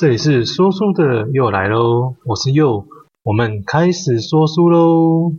这里是说书的又来喽，我是又，我们开始说书喽。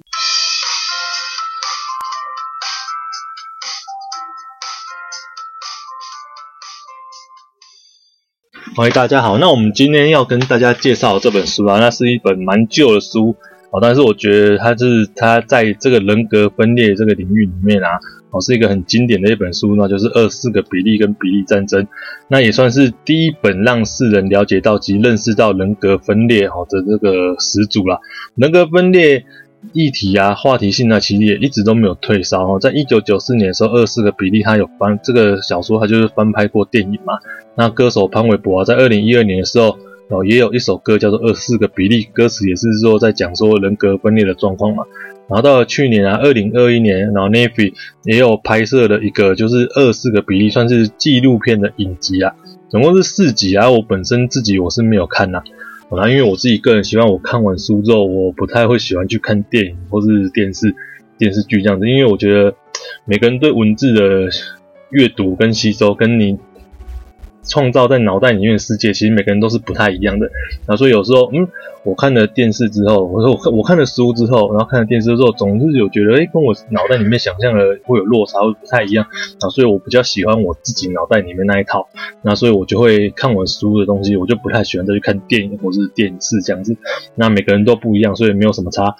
欢迎大家好，那我们今天要跟大家介绍这本书啊，那是一本蛮旧的书啊，但是我觉得它是它在这个人格分裂这个领域里面啊。哦，是一个很经典的一本书，那就是《二四个比例跟比例战争》，那也算是第一本让世人了解到及认识到人格分裂好的这个始祖啦。人格分裂议题啊，话题性啊，其实也一直都没有退烧哦。在一九九四年的时候，《二四个比例》他有翻这个小说，他就是翻拍过电影嘛。那歌手潘玮柏啊，在二零一二年的时候，哦，也有一首歌叫做《二四个比例》，歌词也是说在讲说人格分裂的状况嘛。然后到了去年啊，二零二一年，然后 nefi 也有拍摄了一个就是二四个比例，算是纪录片的影集啊，总共是四集啊。我本身自己我是没有看呐，啊，因为我自己个人喜欢，我看完书之后，我不太会喜欢去看电影或是电视电视剧这样子，因为我觉得每个人对文字的阅读跟吸收跟你。创造在脑袋里面的世界，其实每个人都是不太一样的。然后所以有时候，嗯，我看了电视之后，我说我看我看了书之后，然后看了电视之后，总是有觉得，诶，跟我脑袋里面想象的会有落差，会不太一样。然后所以我比较喜欢我自己脑袋里面那一套。那所以我就会看我书的东西，我就不太喜欢再去看电影或是电视这样子。那每个人都不一样，所以没有什么差。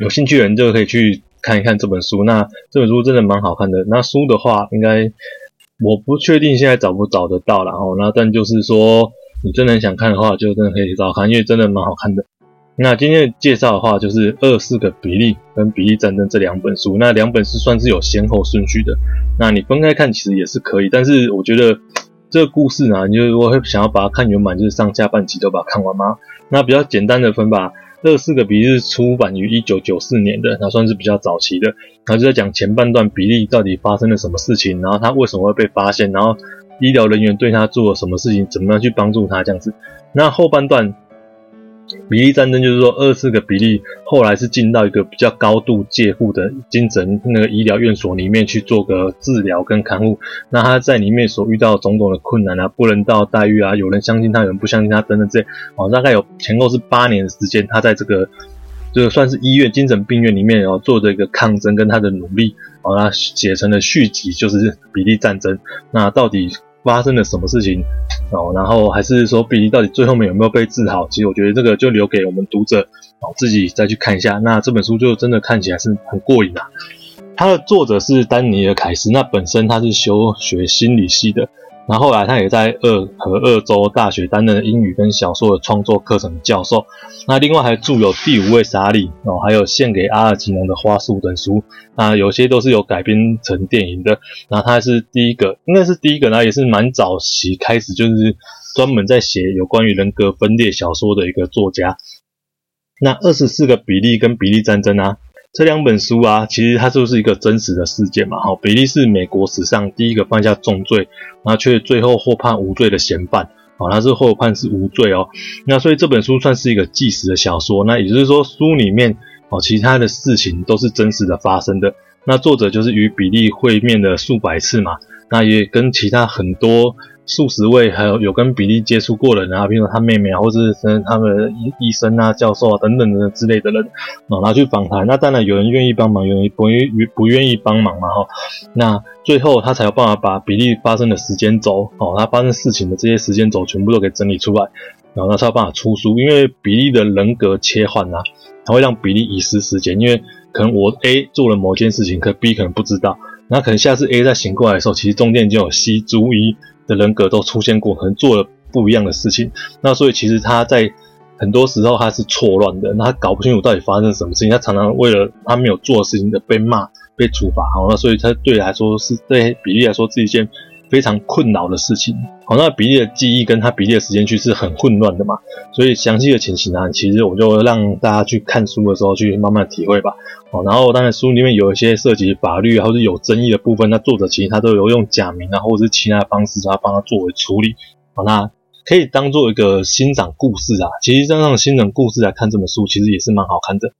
有兴趣的人就可以去看一看这本书。那这本书真的蛮好看的。那书的话，应该。我不确定现在找不找得到了哦，那但就是说，你真的想看的话，就真的可以找看，因为真的蛮好看的。那今天的介绍的话，就是《二四个比例》跟《比例战争》这两本书，那两本是算是有先后顺序的。那你分开看其实也是可以，但是我觉得这个故事呢，你就如果会想要把它看圆满，就是上下半集都把它看完吗？那比较简单的分吧。这四个比例是出版于一九九四年的，那算是比较早期的。然后就在讲前半段，比例到底发生了什么事情，然后他为什么会被发现，然后医疗人员对他做了什么事情，怎么样去帮助他这样子。那后半段。比例战争就是说，二四个比例后来是进到一个比较高度戒护的精神那个医疗院所里面去做个治疗跟看护。那他在里面所遇到种种的困难啊，不人道待遇啊，有人相信他，有人不相信他等等这些。哦，大概有前后是八年的时间，他在这个就算是医院精神病院里面哦做的一个抗争跟他的努力。哦，他写成了续集，就是比例战争。那到底发生了什么事情？哦，然后还是说比利到底最后面有没有被治好？其实我觉得这个就留给我们读者哦自己再去看一下。那这本书就真的看起来是很过瘾啊。它的作者是丹尼尔·凯斯，那本身他是修学心理系的。然后来他也在俄和俄州大学担任英语跟小说的创作课程教授。那另外还著有《第五位莎莉》哦，还有《献给阿尔吉农的花束》等书。那有些都是有改编成电影的。那他是第一个，应该是第一个呢，也是蛮早期开始就是专门在写有关于人格分裂小说的一个作家。那二十四个比利跟比利战争啊。这两本书啊，其实它就是一个真实的事件嘛。哈，比利是美国史上第一个犯下重罪，然后却最后获判无罪的嫌犯。啊，他是获判是无罪哦。那所以这本书算是一个纪实的小说。那也就是说，书里面哦，其他的事情都是真实的发生的。那作者就是与比利会面了数百次嘛。那也跟其他很多。数十位，还有有跟比利接触过的人啊，比如说他妹妹啊，或者是他们医医生啊、教授啊等等的之类的人，啊，拿去访谈。那当然有人愿意帮忙，有人不愿不愿意帮忙嘛，哈。那最后他才有办法把比利发生的时间轴，哦，他发生事情的这些时间轴全部都给整理出来，然后他才有办法出书。因为比利的人格切换啊，他会让比利遗失时间，因为可能我 A 做了某件事情，可 B 可能不知道，那可能下次 A 再醒过来的时候，其实中间就有 C 注意。的人格都出现过，可能做了不一样的事情，那所以其实他在很多时候他是错乱的，那他搞不清楚到底发生什么事情，他常常为了他没有做的事情的被骂、被处罚，好，那所以他对来说是对比例来说是一件非常困扰的事情。好，那比利的记忆跟他比利的时间区是很混乱的嘛，所以详细的情形呢，其实我就让大家去看书的时候去慢慢体会吧。哦，然后当然书里面有一些涉及法律或者有争议的部分，那作者其实他都有用假名啊，或者是其他的方式，他帮他作为处理。好，那可以当做一个欣赏故事啊。其实这样欣赏故事来看这本书，其实也是蛮好看的。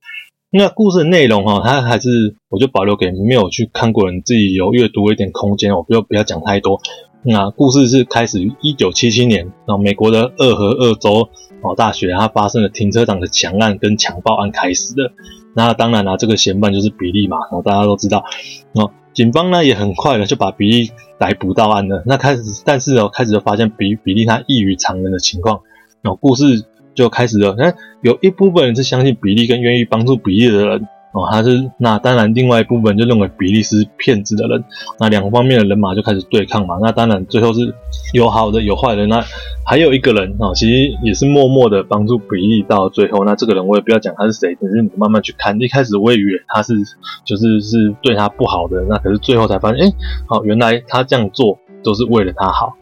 那故事的内容哈，它还是我就保留给没有去看过人自己有阅读一点空间，我就不要讲太多。那故事是开始于一九七七年，然后美国的俄亥俄州哦大学，它发生了停车场的抢案跟强暴案开始的。那当然啦、这个嫌犯就是比利嘛，然后大家都知道。哦，警方呢也很快的就把比利逮捕到案了。那开始，但是哦，开始就发现比比利他异于常人的情况。哦，故事就开始了。那有一部分人是相信比利跟愿意帮助比利的人。哦，他是那当然，另外一部分就认为比利是骗子的人，那两方面的人马就开始对抗嘛。那当然最后是有好的有坏的。那还有一个人啊，其实也是默默的帮助比利到最后。那这个人我也不要讲他是谁，只是你慢慢去看。一开始我也以为他是就是是对他不好的，那可是最后才发现，哎，好，原来他这样做都是为了他好。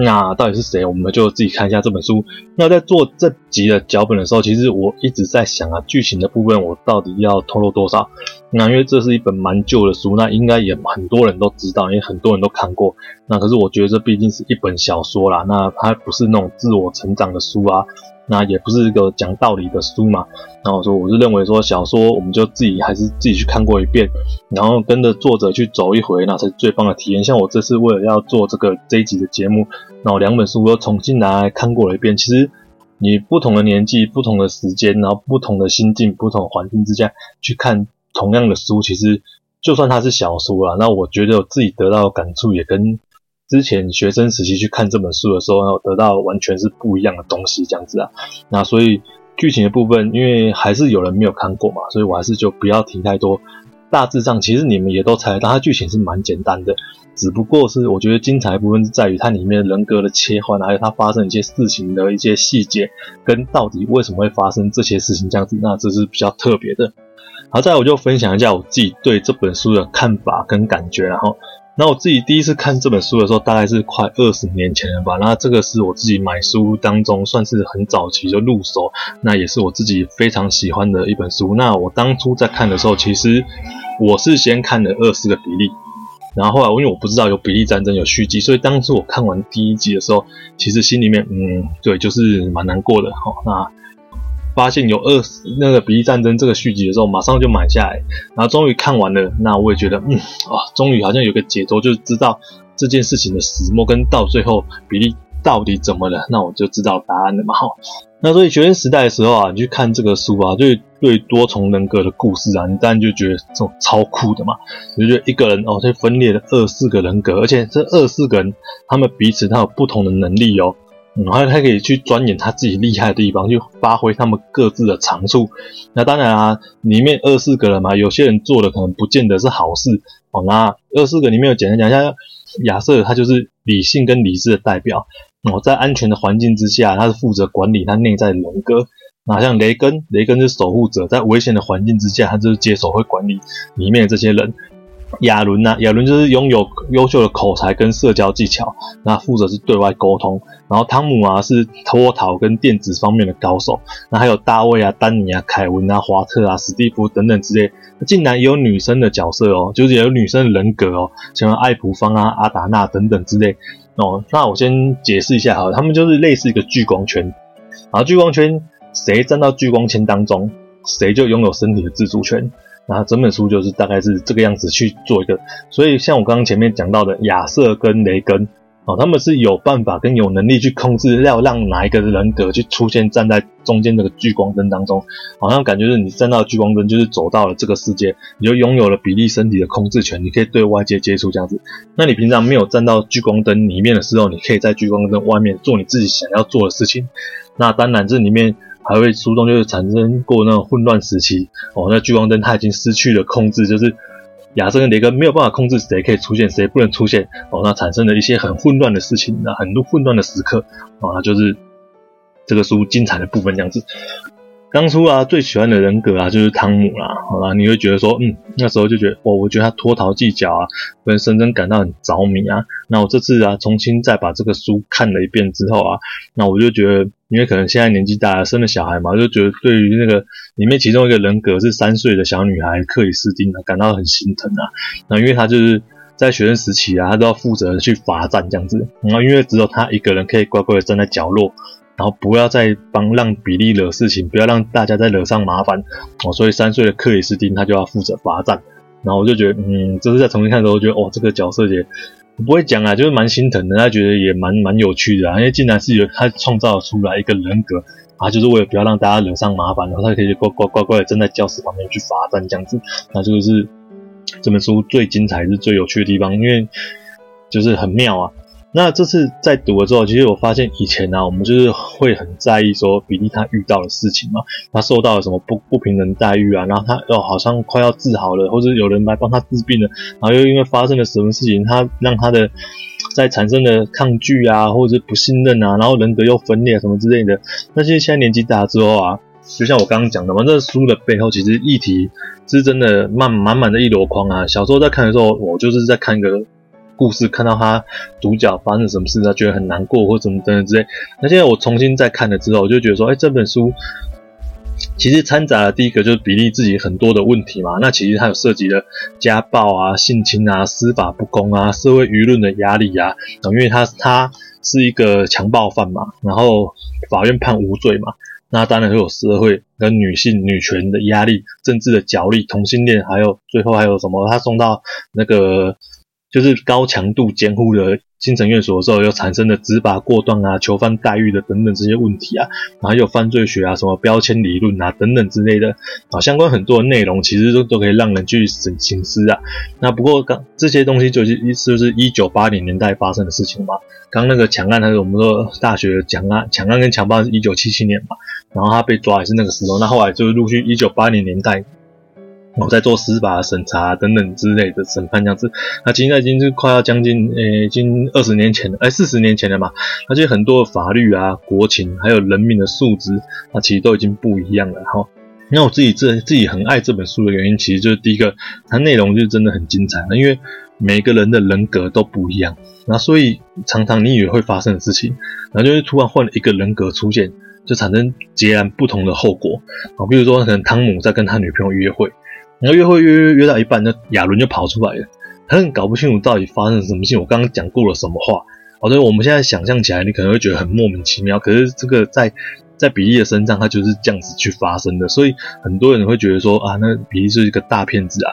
那到底是谁？我们就自己看一下这本书。那在做这集的脚本的时候，其实我一直在想啊，剧情的部分我到底要透露多少？那因为这是一本蛮旧的书，那应该也很多人都知道，因为很多人都看过。那可是我觉得这毕竟是一本小说啦，那它不是那种自我成长的书啊。那也不是一个讲道理的书嘛，然后说我是认为说小说我们就自己还是自己去看过一遍，然后跟着作者去走一回，那才是最棒的体验。像我这次为了要做这个这一集的节目，然后两本书又重新拿来看过了一遍。其实你不同的年纪、不同的时间，然后不同的心境、不同的环境之下去看同样的书，其实就算它是小说啦，那我觉得我自己得到的感触也跟。之前学生时期去看这本书的时候，然后得到完全是不一样的东西，这样子啊。那所以剧情的部分，因为还是有人没有看过嘛，所以我还是就不要提太多。大致上，其实你们也都猜得到，它剧情是蛮简单的，只不过是我觉得精彩的部分是在于它里面人格的切换，还有它发生一些事情的一些细节，跟到底为什么会发生这些事情这样子，那这是比较特别的。好，再来我就分享一下我自己对这本书的看法跟感觉，然后。那我自己第一次看这本书的时候，大概是快二十年前了吧。那这个是我自己买书当中算是很早期就入手，那也是我自己非常喜欢的一本书。那我当初在看的时候，其实我是先看了二四个比例，然后后来因为我不知道有比例战争有续集，所以当初我看完第一集的时候，其实心里面嗯，对，就是蛮难过的。好，那。发现有二那个比利战争这个续集的时候，马上就买下来，然后终于看完了。那我也觉得，嗯，啊，终于好像有个解脱，就知道这件事情的始末跟到最后比利到底怎么了，那我就知道答案了嘛。哈，那所以学生时代的时候啊，你去看这个书啊，对对多重人格的故事啊，你当然就觉得这种超酷的嘛。你就觉得一个人哦，他分裂了二四个人格，而且这二四个人他们彼此他有不同的能力哦。然后他可以去钻研他自己厉害的地方，去发挥他们各自的长处。那当然啊，里面二四个人嘛，有些人做的可能不见得是好事哦。那二四个里面有简单讲一下，亚瑟他就是理性跟理智的代表哦，在安全的环境之下，他是负责管理他内在的人格。那像雷根，雷根是守护者，在危险的环境之下，他就是接手会管理里面的这些人。亚伦呐，亚伦就是拥有优秀的口才跟社交技巧，那负责是对外沟通。然后汤姆啊是脱逃跟电子方面的高手。那还有大卫啊、丹尼啊、凯文啊、华特啊、史蒂夫等等之类，竟然也有女生的角色哦，就是也有女生的人格哦，像艾普芳啊、阿达娜等等之类哦。那我先解释一下哈，他们就是类似一个聚光圈，然后聚光圈谁站到聚光圈当中，谁就拥有身体的自主权。然后整本书就是大概是这个样子去做一个，所以像我刚刚前面讲到的亚瑟跟雷根，哦，他们是有办法跟有能力去控制，要让哪一个人格去出现站在中间这个聚光灯当中，好像感觉是你站到聚光灯就是走到了这个世界，你就拥有了比利身体的控制权，你可以对外界接触这样子。那你平常没有站到聚光灯里面的时候，你可以在聚光灯外面做你自己想要做的事情。那当然这里面。还会书中就是产生过那种混乱时期。哦，那聚光灯它已经失去了控制，就是亚瑟跟雷根没有办法控制谁可以出现，谁不能出现。哦，那产生了一些很混乱的事情，那很多混乱的时刻。哦，那就是这个书精彩的部分这样子。当初啊，最喜欢的人格啊，就是汤姆啦。好啦，你会觉得说，嗯，那时候就觉得，哇，我觉得他脱逃技巧啊，跟深深感到很着迷啊。那我这次啊，重新再把这个书看了一遍之后啊，那我就觉得，因为可能现在年纪大了，生了小孩嘛，就觉得对于那个里面其中一个人格是三岁的小女孩克里斯汀啊，感到很心疼啊。那因为他就是在学生时期啊，他都要负责去罚站这样子，然后因为只有他一个人可以乖乖的站在角落。然后不要再帮让比利惹事情，不要让大家再惹上麻烦哦。所以三岁的克里斯汀他就要负责罚站。然后我就觉得，嗯，这是在重新看的时候，觉得哦，这个角色也不会讲啊，就是蛮心疼的，他觉得也蛮蛮有趣的啊，因为竟然是有他创造出来一个人格啊，就是为了不要让大家惹上麻烦，然后他可以乖乖乖乖的站在教室旁边去罚站这样子，那这个是这本书最精彩是最有趣的地方，因为就是很妙啊。那这次在读了之后，其实我发现以前呢、我们就是会很在意说比利他遇到的事情嘛，他受到了什么不不平等待遇啊，然后他哦好像快要治好了，或者有人来帮他治病了，然后又因为发生了什么事情，他让他的在产生的抗拒啊，或者是不信任啊，然后人格又分裂什么之类的。那其实现在年纪大了之后啊，就像我刚刚讲的嘛，这书的背后其实议题是真的满满满的一箩筐啊。小时候在看的时候，我就是在看一个。故事看到他主角发生什么事，他觉得很难过或怎么等等之类。那现在我重新再看了之后，我就觉得说，哎，这本书其实掺杂了第一个就是比利自己很多的问题嘛。那其实他有涉及了家暴啊、性侵啊、司法不公啊、社会舆论的压力啊。因为他他是一个强暴犯嘛，然后法院判无罪嘛，那当然会有社会跟女性女权的压力、政治的角力、同性恋，还有最后还有什么？他送到那个。就是高强度监护的精神院所的时候，又产生了执法过当啊、囚犯待遇的等等这些问题啊，然后还有犯罪学啊、什么标签理论啊等等之类的啊，相关很多的内容，其实都都可以让人去省心思啊。那不过刚这些东西就是一就是一九八零年代发生的事情嘛。刚那个抢案，还是我们说大学抢案、抢案跟强暴是一九七七年嘛，然后他被抓也是那个时候。那后来就是陆续一九八零年代。我、在做司法审查等等之类的审判这样子，那其实已经是快要将近，呃，已经二十年前了，哎，四十年前了嘛。而且很多法律啊、国情还有人民的素质，那其实都已经不一样了哈。那我自己自自己很爱这本书的原因，其实就是第一个，它内容就真的很精彩，因为每个人的人格都不一样，那所以常常你以为会发生的事情，然后就是突然换了一个人格出现，就产生截然不同的后果啊。比如说，可能汤姆在跟他女朋友约会。然后约会约约约到一半，那亚伦就跑出来了，他很搞不清楚到底发生了什么事情。我刚刚讲过了什么话？好的，我们现在想象起来，你可能会觉得很莫名其妙。可是这个在在比利的身上，他就是这样子去发生的，所以很多人会觉得说啊，那比利是一个大骗子啊。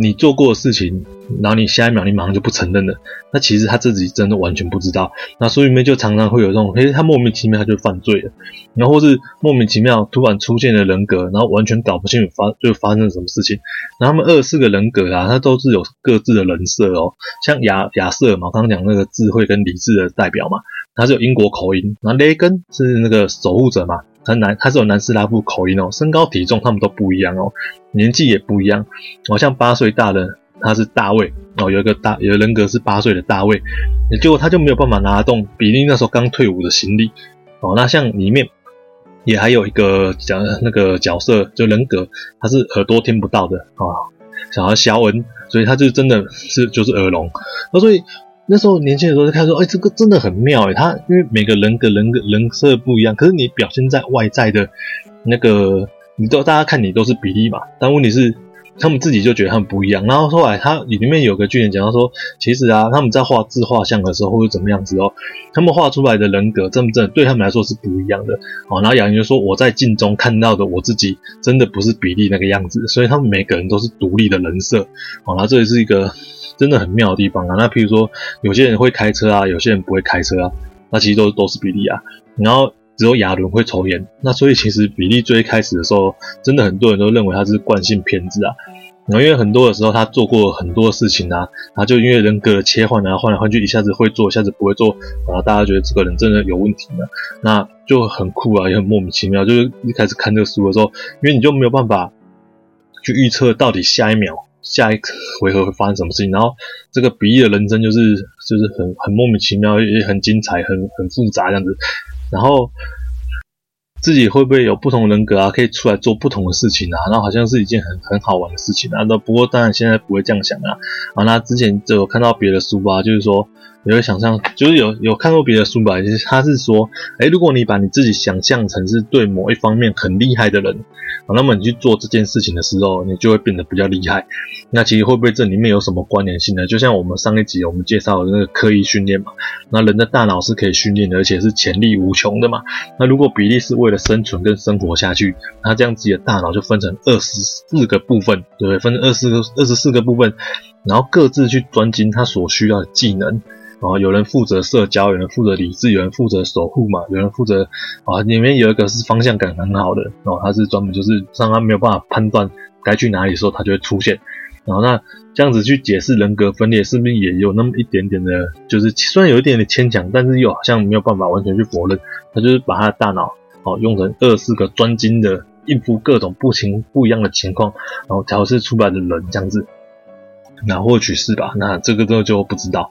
你做过的事情，然后你下一秒你马上就不承认了，那其实他自己真的完全不知道。那书里面就常常会有这种，诶，他莫名其妙他就犯罪了，然后或是莫名其妙突然出现了人格，然后完全搞不清楚发就发生了什么事情。然后他们二十四个人格啊，他都是有各自的人设哦。像亚亚瑟嘛，刚刚讲那个智慧跟理智的代表嘛，他是有英国口音。然后雷根是那个守护者嘛。他南，他是有南斯拉夫口音哦，身高体重他们都不一样哦，年纪也不一样。好像八岁大的他是大卫哦，有一个大有人格是八岁的大卫，结果他就没有办法拿得动比利那时候刚退伍的行李哦。那像里面也还有一个讲那个角色，就人格他是耳朵听不到的啊，小孩肖恩，所以他就真的是就是耳聋，那所以。那时候年轻的时候就看说，哎，这个真的很妙哎，他因为每个人格人格人设不一样，可是你表现在外在的那个，你都大家看你都是比例嘛，但问题是他们自己就觉得他们不一样。然后后来他里面有个剧情讲到说，其实啊，他们在画自画像的时候或者怎么样子哦，他们画出来的人格真不真的对他们来说是不一样的哦。然后亚伦就说，我在镜中看到的我自己真的不是比利那个样子，所以他们每个人都是独立的人设哦。然后这也是一个。真的很妙的地方啊！那譬如说，有些人会开车啊，有些人不会开车啊，那其实都都是比利啊。然后只有亚伦会抽烟，那所以其实比利最开始的时候，真的很多人都认为他是惯性偏执啊。然后因为很多的时候他做过很多事情啊，然后就因为人格的切换啊，换来换去，一下子会做，一下子不会做，然后大家觉得这个人真的有问题呢，那就很酷啊，也很莫名其妙。就是一开始看这个书的时候，因为你就没有办法去预测到底下一秒。下一回合会发生什么事情？然后这个比利的人生就是就是很很莫名其妙，也很精彩，很很复杂这样子。然后自己会不会有不同人格啊？可以出来做不同的事情啊？那好像是一件很很好玩的事情啊。那不过当然现在不会这样想啊。啊，那之前就有看到别的书啊，就是说你会想象，就是有有看过别的书吧？其实他是说，哎，如果你把你自己想象成是对某一方面很厉害的人，那么你去做这件事情的时候，你就会变得比较厉害。那其实会不会这里面有什么关联性呢？就像我们上一集我们介绍的那个刻意训练嘛，那人的大脑是可以训练的，而且是潜力无穷的嘛。那如果比利是为了生存跟生活下去，那这样自己的大脑就分成二十四个部分，对不对？分成二十个二十四个部分，然后各自去专精他所需要的技能。啊，有人负责社交，有人负责理智，有人负责守护嘛，有人负责啊，里面有一个是方向感很好的，然后他是专门就是让他没有办法判断该去哪里的时候，他就会出现。然后那这样子去解释人格分裂，是不是也有那么一点点的，就是虽然有一点点牵强，但是又好像没有办法完全去否认。他就是把他的大脑哦用成二十四个专精的应付各种不情不一样的情况，然后调试出来的人这样子。那或许是吧，那这个都就不知道。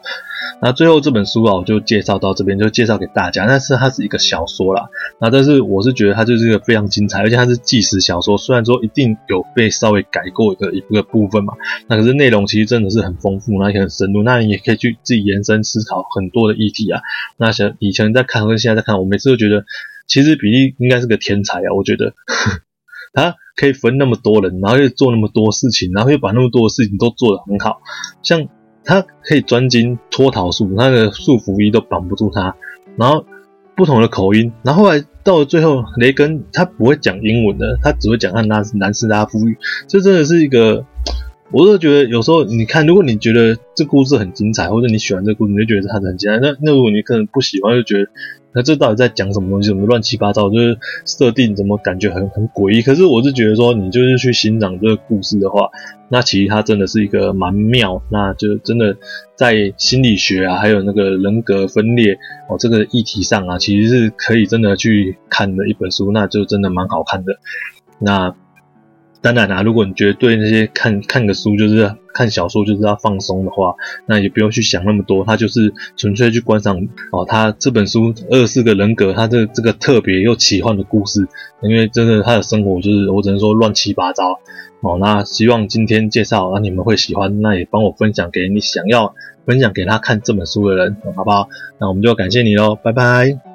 那最后这本书啊，我就介绍到这边，就介绍给大家。但是它是一个小说啦，那但是我是觉得它就是一个非常精彩，而且它是纪实小说。虽然说一定有被稍微改过的一个部分嘛，那可是内容其实真的是很丰富，那也很深入。那你也可以去自己延伸思考很多的议题啊。那像以前在看和现在在看，我每次都觉得，其实比利应该是个天才啊。我觉得他可以分那么多人，然后又做那么多事情，然后又把那么多的事情都做得很好，像。他可以专精脱逃术，他的束缚衣都绑不住他。然后不同的口音，然后后来到了最后，雷根他不会讲英文的，他只会讲他南斯拉夫语。这真的是一个，我是觉得有时候你看，如果你觉得这故事很精彩，或者你喜欢这故事，你就觉得它很精彩。那那如果你可能不喜欢，就觉得。那这到底在讲什么东西？怎么乱七八糟？就是设定怎么感觉很很诡异？可是我是觉得说，你就是去欣赏这个故事的话，那其实它真的是一个蛮妙。那就真的在心理学啊，还有那个人格分裂哦这个议题上啊，其实是可以真的去看的一本书。那就真的蛮好看的。那。当然啦，如果你觉得对那些看看个书就是看小说就是要放松的话，那也不用去想那么多，他就是纯粹去观赏哦。他这本书二十四个人格，他这这个特别又奇幻的故事，因为真的他的生活就是我只能说乱七八糟哦。那希望今天介绍啊你们会喜欢，那也帮我分享给你想要分享给他看这本书的人，好不好？那我们就感谢你喽，拜拜。